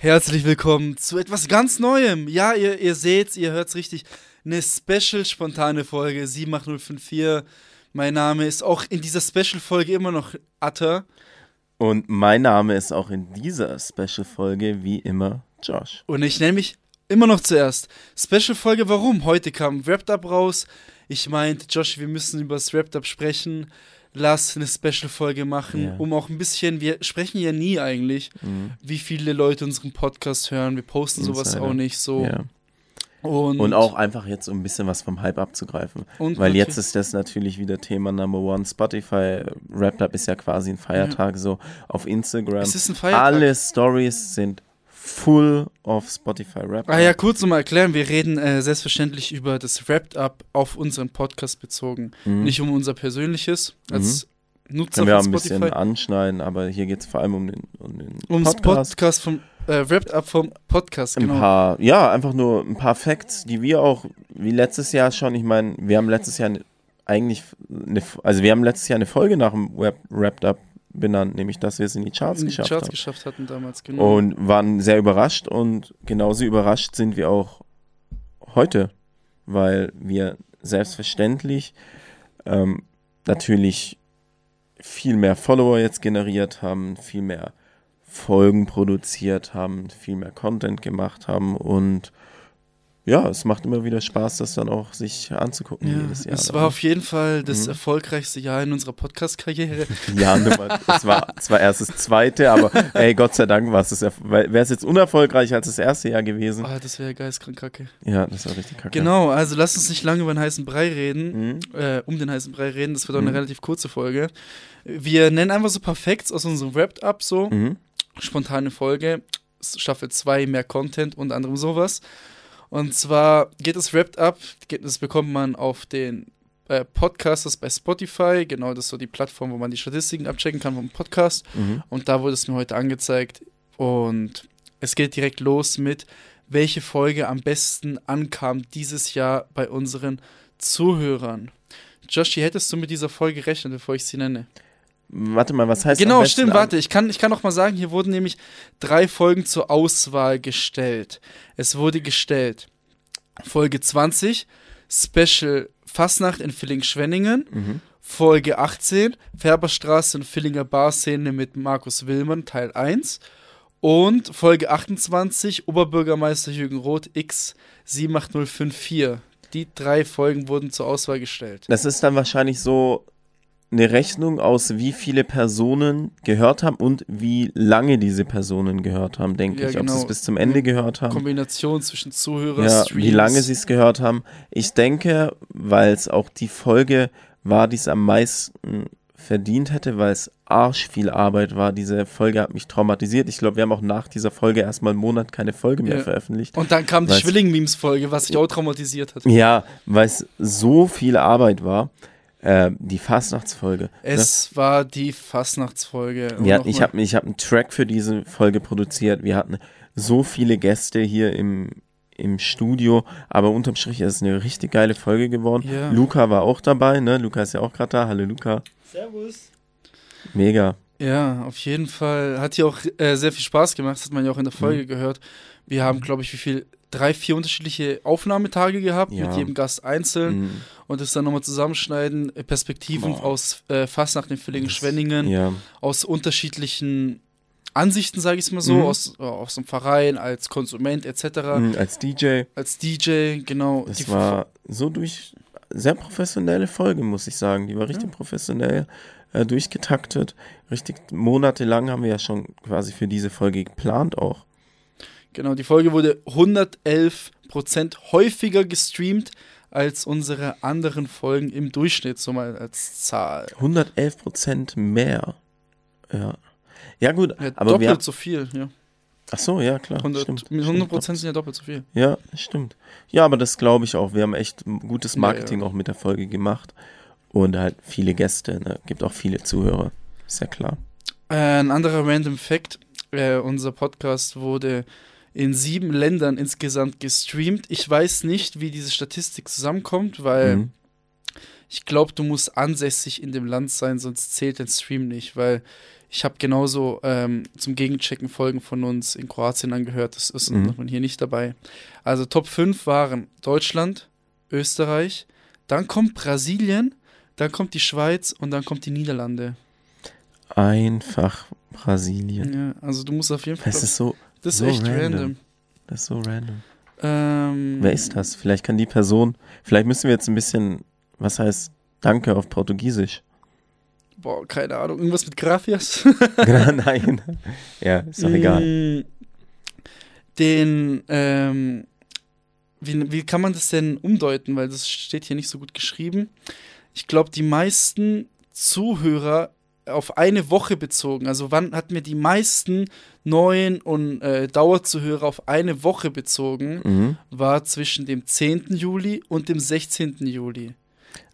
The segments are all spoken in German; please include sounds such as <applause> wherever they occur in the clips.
Herzlich willkommen zu etwas ganz Neuem. Ja, ihr, ihr seht's, ihr hört's richtig. Eine special spontane Folge 78054. Mein Name ist auch in dieser Special-Folge immer noch Atta. Und mein Name ist auch in dieser Special-Folge wie immer Josh. Und ich nenne mich immer noch zuerst. Special-Folge, warum? Heute kam Wrapped Up raus. Ich meinte, Josh, wir müssen über das Wrapped Up sprechen. Lass eine Special-Folge machen, Ja. um auch ein bisschen, wir sprechen ja nie eigentlich, Mhm. wie viele Leute unseren Podcast hören. Wir posten sowas Insider. auch nicht so. Ja. Und, Und auch einfach jetzt, um ein bisschen was vom Hype abzugreifen. Weil jetzt ist das natürlich wieder Thema Number One. Spotify Wrapped Up ist ja quasi ein Feiertag so auf Instagram. Es ist ein Feiertag. Alle Stories sind full of Spotify Wrapped Up. Ah ja, kurz nochmal erklären, wir reden äh, selbstverständlich über das Wrapped Up auf unseren Podcast bezogen. Mhm. Nicht um unser persönliches als Nutzer Können wir von ein Spotify. bisschen anschneiden, aber hier geht es vor allem um den, um den Ums Podcast. Podcast vom äh, Wrapped Up vom Podcast, Ein genau. paar, ja, einfach nur ein paar Facts, die wir auch, wie letztes Jahr schon, ich meine, wir haben letztes Jahr eigentlich, eine, also wir haben letztes Jahr eine Folge nach dem Web Wrapped Up benannt, nämlich, dass wir es in die Charts in die geschafft Charts haben. geschafft hatten damals, genau. Und waren sehr überrascht und genauso überrascht sind wir auch heute, weil wir selbstverständlich ähm, natürlich viel mehr Follower jetzt generiert haben, viel mehr Folgen produziert haben, viel mehr Content gemacht haben und ja, es macht immer wieder Spaß, das dann auch sich anzugucken jedes ja, Jahr. es dann. war auf jeden Fall das Mhm. erfolgreichste Jahr in unserer Podcast-Karriere. <laughs> Ja, Nummer, es war zwar erst das zweite, aber ey, Gott sei Dank war es das, wäre es jetzt unerfolgreich als das erste Jahr gewesen. Ah, das wäre geistkrank kacke. Ja, das war richtig kacke. Genau, also lass uns nicht lange über den heißen Brei reden. Mhm. äh, um den heißen Brei reden. Das wird auch Mhm. eine relativ kurze Folge. Wir nennen einfach so ein paar Facts aus unserem Wrapped Up so. Mhm. Spontane Folge. Staffel 2, mehr Content, unter anderem sowas. Und zwar geht das Wrapped Up, das bekommt man auf den äh, Podcasters bei Spotify. Genau, das ist so die Plattform, wo man die Statistiken abchecken kann vom Podcast. Mhm. Und da wurde es mir heute angezeigt. Und es geht direkt los mit, welche Folge am besten ankam dieses Jahr bei unseren Zuhörern. Joshi, hättest du mit dieser Folge gerechnet, bevor ich sie nenne? Warte mal, was heißt genau, stimmt, warte. Ich kann, ich kann auch mal sagen, hier wurden nämlich drei Folgen zur Auswahl gestellt. Es wurde gestellt Folge 20, Special Fastnacht in Villingen-Schwenningen. Mhm. Folge 18, Färberstraße und Villinger Barszene mit Markus Willmann, Teil 1. Und Folge 28, Oberbürgermeister Jürgen Roth X 78054. Die drei Folgen wurden zur Auswahl gestellt. Das ist dann wahrscheinlich so eine Rechnung aus, wie viele Personen gehört haben und wie lange diese Personen gehört haben, denke Ja, ich. Ob sie genau. es bis zum Ende gehört haben. Kombination zwischen Zuhörer, Ja, Streams. wie lange sie es gehört haben. Ich denke, weil es auch die Folge war, die es am meisten verdient hätte, weil es arsch viel Arbeit war. Diese Folge hat mich traumatisiert. Ich glaube, wir haben auch nach dieser Folge erstmal einen Monat keine Folge mehr Ja. veröffentlicht. Und dann kam die Schwilling-Memes-Folge, was sich auch traumatisiert hat. Ja, weil es so viel Arbeit war. Äh, die Fastnachtsfolge. ne? Es war die Fastnachtsfolge. Wir hatten, ich habe ich hab einen Track für diese Folge produziert. Wir hatten so viele Gäste hier im, im Studio, aber unterm Strich ist es eine richtig geile Folge geworden. Ja. Luca war auch dabei, ne? Luca ist ja auch gerade da. Hallo Luca. Servus. Mega. Ja, auf jeden Fall. Hat hier auch äh, sehr viel Spaß gemacht, das hat man ja auch in der Folge Mhm. gehört. Wir haben, glaube ich, wie viel? Drei, vier unterschiedliche Aufnahmetage gehabt, Ja. mit jedem Gast einzeln Mhm. und das dann nochmal zusammenschneiden. äh, Perspektiven Boah. aus äh, Fastnacht in Villingen-Schwenningen, Ja. aus unterschiedlichen Ansichten, sage ich es mal so, Mhm. aus, äh, aus dem Verein, als Konsument etc., Mhm, Als DJ. als DJ, genau. Das Die- war so durch sehr professionelle Folge, muss ich sagen. Die war richtig professionell äh, durchgetaktet. Richtig monatelang haben wir ja schon quasi für diese Folge geplant auch. Genau, die Folge wurde 111% häufiger gestreamt als unsere anderen Folgen im Durchschnitt, so mal als Zahl. 111 Prozent mehr. Ja. Ja, gut, Ja, aber doppelt wir. so viel, ja. Ach so, ja, klar. 100, stimmt, mit stimmt, 100% sind ja doppelt so viel. Ja, stimmt. Ja, aber das glaube ich auch. Wir haben echt gutes Ja, Marketing ja. auch mit der Folge gemacht. Und halt viele Gäste, ne? Gibt auch viele Zuhörer. Ist ja klar. Äh, ein anderer Random Fact: äh, Unser Podcast wurde in sieben Ländern insgesamt gestreamt. Ich weiß nicht, wie diese Statistik zusammenkommt, weil Mhm. ich glaube, du musst ansässig in dem Land sein, sonst zählt dein Stream nicht, weil Ich habe genauso ähm, zum Gegenchecken Folgen von uns in Kroatien angehört. Das ist Mhm. man hier nicht dabei. Also Top 5 waren Deutschland, Österreich, dann kommt Brasilien, dann kommt die Schweiz und dann kommt die Niederlande. Einfach Brasilien. Ja, also du musst auf jeden Fall. Das ist so, das ist so echt random. random. das ist so random. Ähm, Wer ist das? Vielleicht kann die Person, vielleicht müssen wir jetzt ein bisschen, was heißt Danke auf Portugiesisch? Boah, keine Ahnung. Irgendwas mit Gracias? <laughs> Genau, Nein. Ja, ist doch egal. Mm, Den, ähm, wie, wie kann man das denn umdeuten? Weil das steht hier nicht so gut geschrieben. Ich glaube, die meisten Zuhörer auf eine Woche bezogen, also wann hatten wir die meisten neuen und äh, Dauerzuhörer auf eine Woche bezogen, Mhm. war zwischen dem 10. Juli und dem 16. Juli.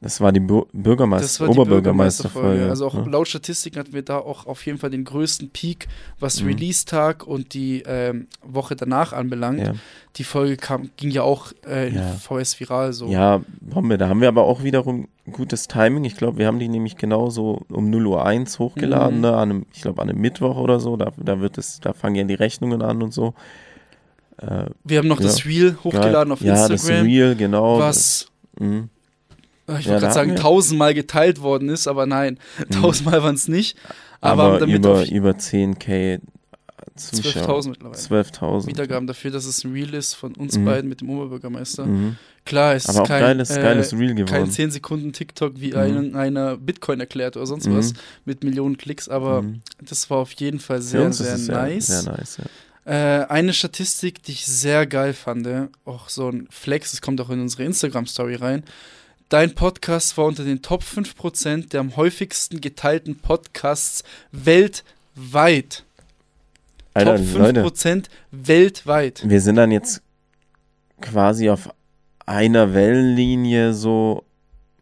Das war die Bu Bürgermeister, Das war die Oberbürgermeisterfolge. Bürgermeisterfolge. Also auch ja. laut Statistiken hatten wir da auch auf jeden Fall den größten Peak, was Mhm. Release-Tag und die ähm, Woche danach anbelangt. Ja. Die Folge kam, ging ja auch äh, in Ja. VS viral so. ja, Bombe. Da haben wir aber auch wiederum gutes Timing. Ich glaube, wir haben die nämlich genauso um 0 Uhr 1 hochgeladen, Mhm. ne, an einem, ich glaube an einem Mittwoch oder so. Da, da wird es, da fangen ja die Rechnungen an und so. Äh, Wir haben noch das Reel hochgeladen auf ja, das Instagram, Real, genau. was, Das, mhm. Ich Ja, wollte da gerade sagen, tausendmal geteilt worden ist, aber nein, tausendmal waren es nicht. Aber, aber damit über, über 10k Zuschauer. 12.000 mittlerweile. 12.000. Wiedergaben dafür, dass es ein Reel ist von uns Mhm. beiden mit dem Oberbürgermeister. Mhm. Klar, es Aber ist kein, geiles, äh, geiles Reel kein geworden. 10 Sekunden TikTok wie Mhm. einer Bitcoin erklärt oder sonst Mhm. was mit Millionen Klicks, aber Mhm. das war auf jeden Fall sehr, sehr, es nice. Sehr, sehr nice, ja. Äh, eine Statistik, die ich sehr geil fand, auch so ein Flex, das kommt auch in unsere Instagram-Story rein. Dein Podcast war unter den Top 5% der am häufigsten geteilten Podcasts weltweit. Alter, Top Leute, 5% weltweit. wir sind dann jetzt quasi auf einer Wellenlinie so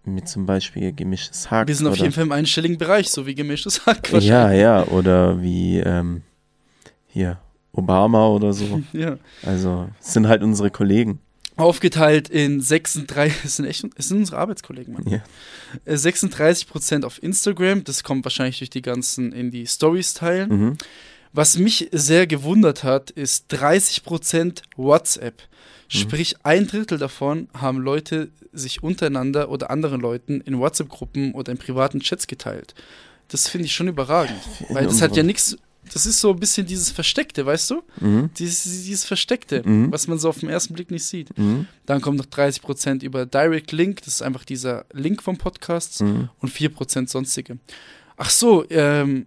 mit zum Beispiel gemischtes Hack. Wir sind auf jeden Fall im einstelligen Bereich, so wie gemischtes Hack Ja, ja, oder wie ähm, hier Obama oder so. <laughs> ja. Also, es sind halt unsere Kollegen. Aufgeteilt in 36, <laughs> es sind echt, es sind unsere Arbeitskollegen, Mann. Ja. Äh, 36% auf Instagram, das kommt wahrscheinlich durch die ganzen in die Stories teilen. Mhm. Was mich sehr gewundert hat, ist 30% WhatsApp. Mhm. Sprich, ein Drittel davon haben Leute sich untereinander oder anderen Leuten in WhatsApp-Gruppen oder in privaten Chats geteilt. Das finde ich schon überragend. Weil das hat ja nichts, das ist so ein bisschen dieses Versteckte, weißt du? Mhm. Dieses, dieses Versteckte, Mhm. was man so auf den ersten Blick nicht sieht. Mhm. Dann kommt noch 30% über Direct Link, das ist einfach dieser Link vom Podcast Mhm. und 4% sonstige. Ach so, ähm,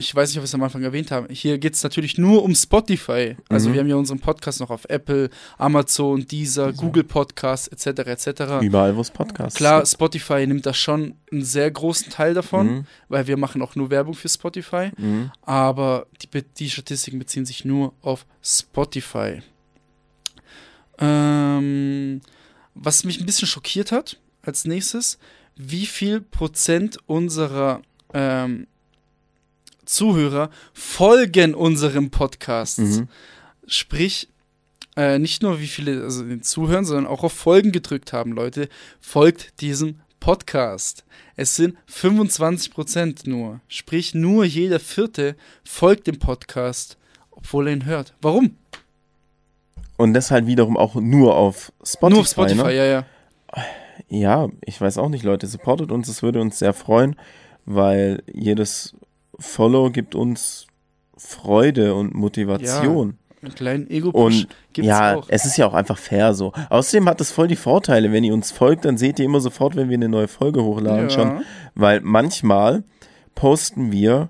ich weiß nicht, ob wir es am Anfang erwähnt haben. Hier geht es natürlich nur um Spotify. Also Mhm. wir haben ja unseren Podcast noch auf Apple, Amazon, Deezer, Google Podcasts etc. etc. Überall, wo es Podcasts Klar. Spotify nimmt da schon einen sehr großen Teil davon, Mhm. weil wir machen auch nur Werbung für Spotify. Mhm. Aber die, die Statistiken beziehen sich nur auf Spotify. Ähm, was mich ein bisschen schockiert hat, als nächstes, wie viel Prozent unserer ähm, Zuhörer folgen unserem Podcast. Mhm. Sprich, äh, nicht nur wie viele also den zuhören, sondern auch auf Folgen gedrückt haben, Leute. Folgt diesem Podcast. Es sind 25% nur. Sprich, nur jeder Vierte folgt dem Podcast, obwohl er ihn hört. Warum? Und das halt wiederum auch nur auf Spotify. nur auf Spotify, Ne? ja, ja. Ja, ich weiß auch nicht, Leute. Supportet uns, es würde uns sehr freuen, weil jedes Follow gibt uns Freude und Motivation. Einen kleinen Ego-Push gibt's ja, auch. es ist ja auch einfach fair so. Außerdem hat es voll die Vorteile, wenn ihr uns folgt, dann seht ihr immer sofort, wenn wir eine neue Folge hochladen Ja. schon. Weil manchmal posten wir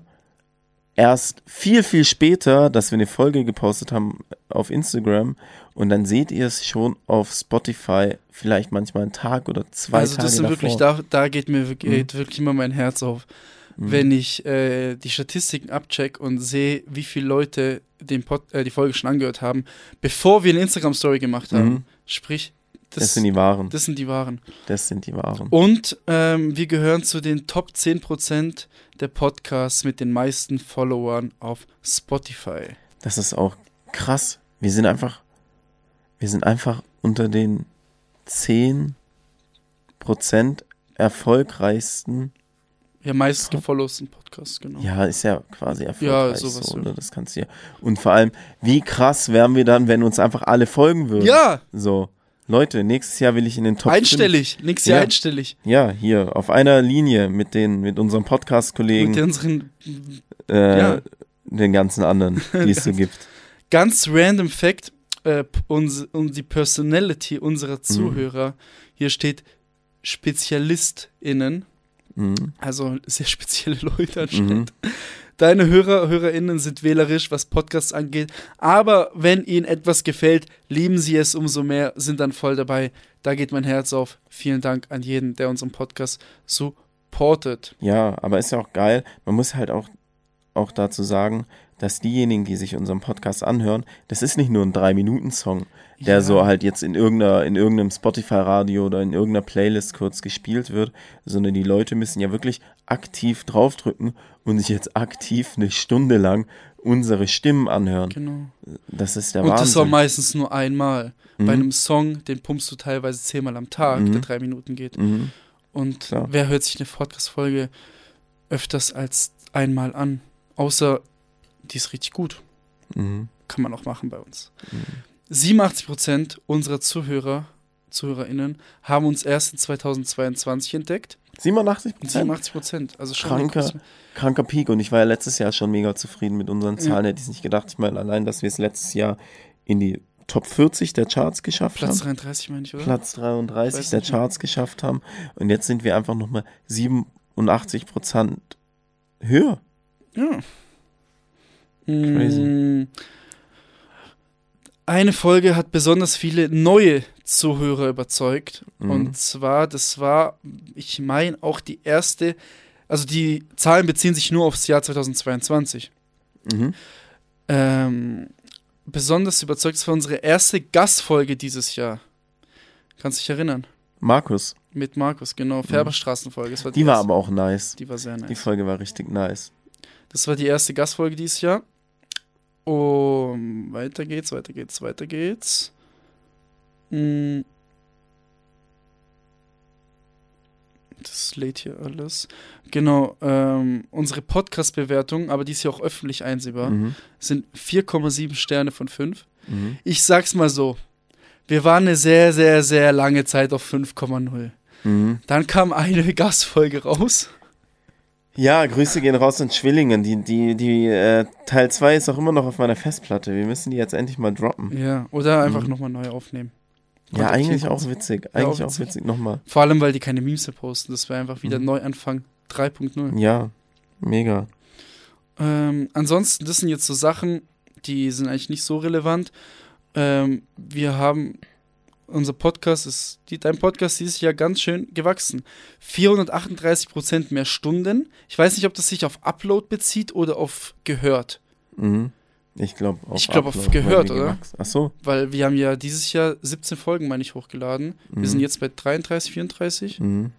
erst viel, viel später, dass wir eine Folge gepostet haben auf Instagram und dann seht ihr es schon auf Spotify vielleicht manchmal einen Tag oder zwei also Tage das sind wirklich, davor. da, da geht mir Mhm. geht wirklich immer mein Herz auf. Wenn ich äh, die Statistiken abcheck und sehe, wie viele Leute den Pod, äh, die Folge schon angehört haben, bevor wir eine Instagram-Story gemacht haben. Mhm. Sprich, Das, das, sind die Wahren. das sind die Waren. Das sind die Wahren. Und ähm, wir gehören zu den Top 10% der Podcasts mit den meisten Followern auf Spotify. Das ist auch krass. Wir sind einfach, wir sind einfach unter den 10% erfolgreichsten Ja, meistens gefollowten Podcast, genau. Ja, ist ja quasi erfolgreich sowas, so, ja. ne? Das kannst du ja. Und vor allem, wie krass wären wir dann, wenn uns einfach alle folgen würden? Ja, So. Leute, nächstes Jahr will ich in den Top 5 einstellig. Nächstes Jahr Ja. einstellig. Ja, hier, auf einer Linie mit den, mit unseren Mit Podcast-Kollegen, unseren äh, ja. den ganzen anderen, <laughs> die es so gibt. ganz random Fact, äh, uns, um die Personality unserer Zuhörer. Hier steht SpezialistInnen, Mhm. also sehr spezielle Leute anscheinend. Deine Hörer, HörerInnen sind wählerisch, was Podcasts angeht, aber wenn ihnen etwas gefällt, lieben sie es umso mehr, sind dann voll dabei. Da geht mein Herz auf. Vielen Dank an jeden, der unseren Podcast supportet. Ja, aber ist ja auch geil. Man muss halt auch, auch dazu sagen, dass diejenigen, die sich unseren Podcast anhören, das ist nicht nur ein Drei-Minuten-Song, der Ja. so halt jetzt in irgendeiner, in irgendeinem Spotify-Radio oder in irgendeiner Playlist kurz gespielt wird, sondern die Leute müssen ja wirklich aktiv draufdrücken und sich jetzt aktiv eine Stunde lang unsere Stimmen anhören. Genau. Das ist der Und das auch Wahnsinn. meistens nur einmal. Mhm. Bei einem Song, den pumpst du teilweise zehnmal am Tag, Mhm. der drei Minuten geht. Mhm. Und Klar. wer hört sich eine Podcast-Folge öfters als einmal an? Außer die ist richtig gut. Mhm. Kann man auch machen bei uns. Mhm. 87% unserer Zuhörer, ZuhörerInnen, haben uns erst in 2022 entdeckt. 87 Und Prozent? 87%. Also schon Kranker, kranker Peak und ich war ja letztes Jahr schon mega zufrieden mit unseren Zahlen, hätte ich nicht gedacht. Ich meine, allein, dass wir es letztes Jahr in die Top 40 der Charts geschafft Platz haben. 33, meine ich, oder? Platz 33 Weiß der. Charts geschafft haben. Und jetzt sind wir einfach nochmal 87 Prozent höher. Ja. Crazy. Mm. Eine Folge hat besonders viele neue Zuhörer überzeugt. Mhm. Und zwar, das war, ich meine, auch die erste, also die Zahlen beziehen sich nur aufs Jahr 2022. Mhm. Ähm, besonders überzeugt, das war unsere erste Gastfolge dieses Jahr. Kannst dich erinnern? Markus, Mit Markus, genau. Färberstraßenfolge. Das war Mhm. die war aber auch nice. Die war sehr nice. Die Folge war richtig nice. Das war die erste Gastfolge dieses Jahr. Und weiter geht's, weiter geht's, weiter geht's. Hm. Das lädt hier alles. Genau, ähm, unsere Podcast-Bewertung, aber die ist ja auch öffentlich einsehbar, Mhm. sind 4,7 Sterne von 5. Mhm. Ich sag's mal so. Wir waren eine sehr, sehr, sehr lange Zeit auf 5,0. Mhm. Dann kam eine <laughs> Gastfolge raus. Ja, Grüße gehen raus an Schwillingen. Die, die, die äh, Teil 2 ist auch immer noch auf meiner Festplatte. Wir müssen die jetzt endlich mal droppen. Ja, oder einfach Mhm. nochmal neu aufnehmen. Ja, eigentlich auch witzig. Eigentlich auch auch witzig. witzig. Nochmal. Vor allem, weil die keine Memes mehr posten. Das wäre einfach wieder Mhm. Neuanfang 3.0. Ja, mega. Ähm, ansonsten, das sind jetzt so Sachen, die sind eigentlich nicht so relevant. Ähm, wir haben, unser Podcast ist, die, dein Podcast dieses Jahr ganz schön gewachsen. 438% mehr Stunden. Ich weiß nicht, ob das sich auf Upload bezieht oder auf gehört. Mhm. Ich glaube auf Ich glaub, auf gehört, wir oder? gewachsen- Ach so. Weil wir haben ja dieses Jahr 17 Folgen, meine ich, hochgeladen. Wir Mhm. sind jetzt bei 33, 34. Mhm.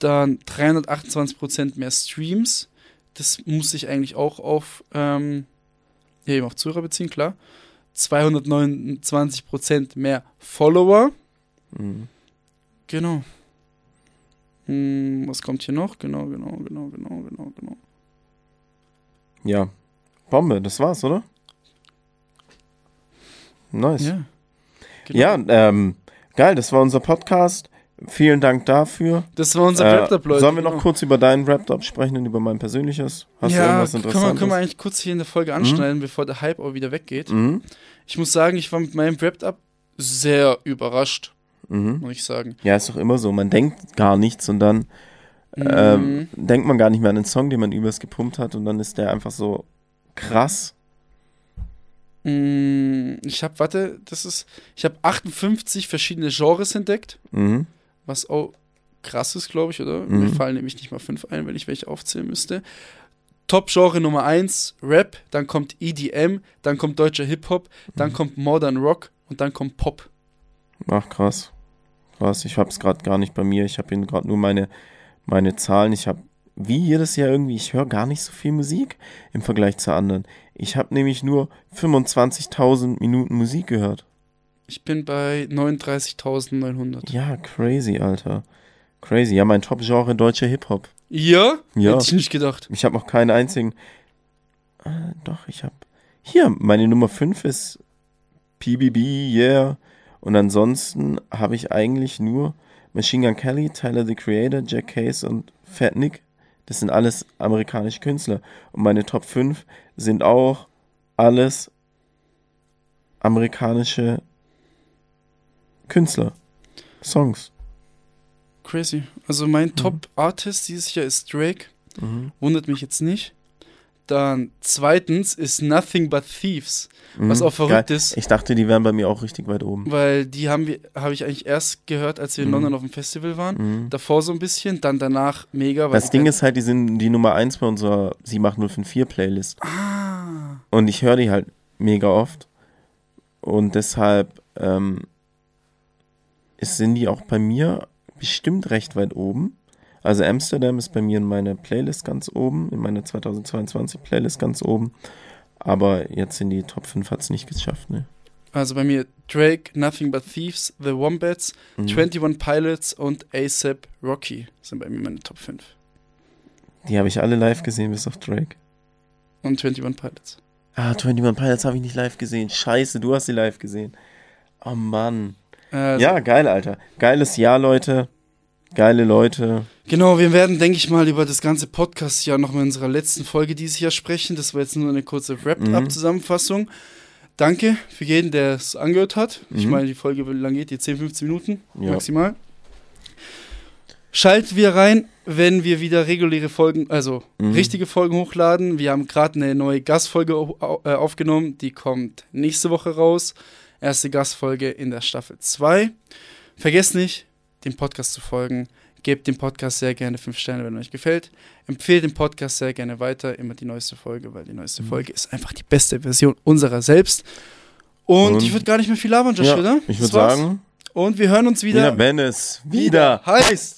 Dann 328% mehr Streams. Das muss sich eigentlich auch auf, ähm, ja, eben auf Zuhörer beziehen, klar. 229% mehr Follower. Mhm. Genau. Hm, was kommt hier noch? Genau, genau, genau, genau, genau, genau. Ja. Bombe, das war's, oder? Nice. Ja. Ja, Genau. ähm, geil, das war unser Podcast. Vielen Dank dafür. Das war unser Äh, Wrap-Up, Leute. sollen wir noch genau. kurz über deinen Wrap-Up sprechen und über mein persönliches? Hast du ja, irgendwas können wir, Interessantes? können wir eigentlich kurz hier in der Folge anschneiden, bevor der Hype auch wieder weggeht. mhm. Ich muss sagen, ich war mit meinem Wrapped-Up sehr überrascht, Mhm. muss ich sagen. Ja, ist doch immer so. Man denkt gar nichts und dann Mhm. ähm, denkt man gar nicht mehr an den Song, den man übers gepumpt hat und dann ist der einfach so krass. Mm, Ich habe, warte, das ist, ich habe 58 verschiedene Genres entdeckt, Mhm. Was auch krass ist, glaube ich, oder? Mhm. Mir fallen nämlich nicht mal fünf ein, wenn ich welche aufzählen müsste. Top-Genre Nummer 1, Rap, dann kommt EDM, dann kommt deutscher Hip-Hop, dann Mhm. kommt Modern Rock und dann kommt Pop. Ach, krass. Krass, ich hab's gerade gar nicht bei mir. Ich habe hier gerade nur meine, meine Zahlen. Ich habe, wie jedes Jahr irgendwie, ich höre gar nicht so viel Musik im Vergleich zu anderen. Ich habe nämlich nur 25.000 Minuten Musik gehört. Ich bin bei 39.900. Ja, crazy, Alter. Crazy. Ja, mein Top-Genre deutscher Hip-Hop. Ja? Ja. Hätte ich nicht gedacht. Ich habe noch keinen einzigen. Äh, doch, ich habe. Hier, meine Nummer 5 ist PBB, yeah. Und ansonsten habe ich eigentlich nur Machine Gun Kelly, Tyler the Creator, Jack Case und Fat Nick. Das sind alles amerikanische Künstler. Und meine Top 5 sind auch alles amerikanische Künstler. Songs. Crazy. Also mein Top-Artist dieses Jahr ist Drake. Mhm. Wundert mich jetzt nicht. Dann zweitens ist Nothing But Thieves, was Mhm. auch verrückt Geil. ist, Ich dachte, die wären bei mir auch richtig weit oben. weil die haben wir, habe ich eigentlich erst gehört, als wir in Mhm. London auf dem Festival waren. Mhm. Davor so ein bisschen, dann danach mega. Das Ding ist halt, die sind die Nummer 1 bei unserer 78054 Playlist. Ah, Und ich höre die halt mega oft. Und deshalb ähm, ist, sind die auch bei mir bestimmt recht weit oben. Also Amsterdam ist bei mir in meiner Playlist ganz oben, in meiner 2022 Playlist ganz oben. Aber jetzt in die Top 5 hat es nicht geschafft, ne? also bei mir Drake, Nothing But Thieves, The Wombats, Mhm. 21 Pilots und ASAP Rocky sind bei mir meine Top 5. Die habe ich alle live gesehen, bis auf Drake. Und 21 Pilots. Ah, 21 Pilots habe ich nicht live gesehen. Scheiße, du hast sie live gesehen. Oh Mann. Also, Ja, geil, Alter. Geiles Jahr, Leute. Geile Leute. Genau, wir werden, denke ich mal, über das ganze Podcast ja noch mal in unserer letzten Folge dieses Jahr sprechen. Das war jetzt nur eine kurze Wrap-Up-Zusammenfassung. Danke für jeden, der es angehört hat. Ich Mhm. meine, die Folge, wie lange geht die? 10, 15 Minuten Ja. maximal. Schaltet wieder rein, wenn wir wieder reguläre Folgen, also Mhm. richtige Folgen hochladen. Wir haben gerade eine neue Gastfolge äh, aufgenommen. Die kommt nächste Woche raus. Erste Gastfolge in der Staffel 2. Vergesst nicht, dem Podcast zu folgen. Gebt dem Podcast sehr gerne 5 Sterne, wenn euch gefällt. Empfehlt den Podcast sehr gerne weiter. Immer die neueste Folge, weil die neueste Mhm. Folge ist einfach die beste Version unserer selbst. Und, Und- ich würde gar nicht mehr viel labern, Josh, Ja, oder? ich würde sagen, Und wir hören uns wieder, wieder, wenn es wieder heißt.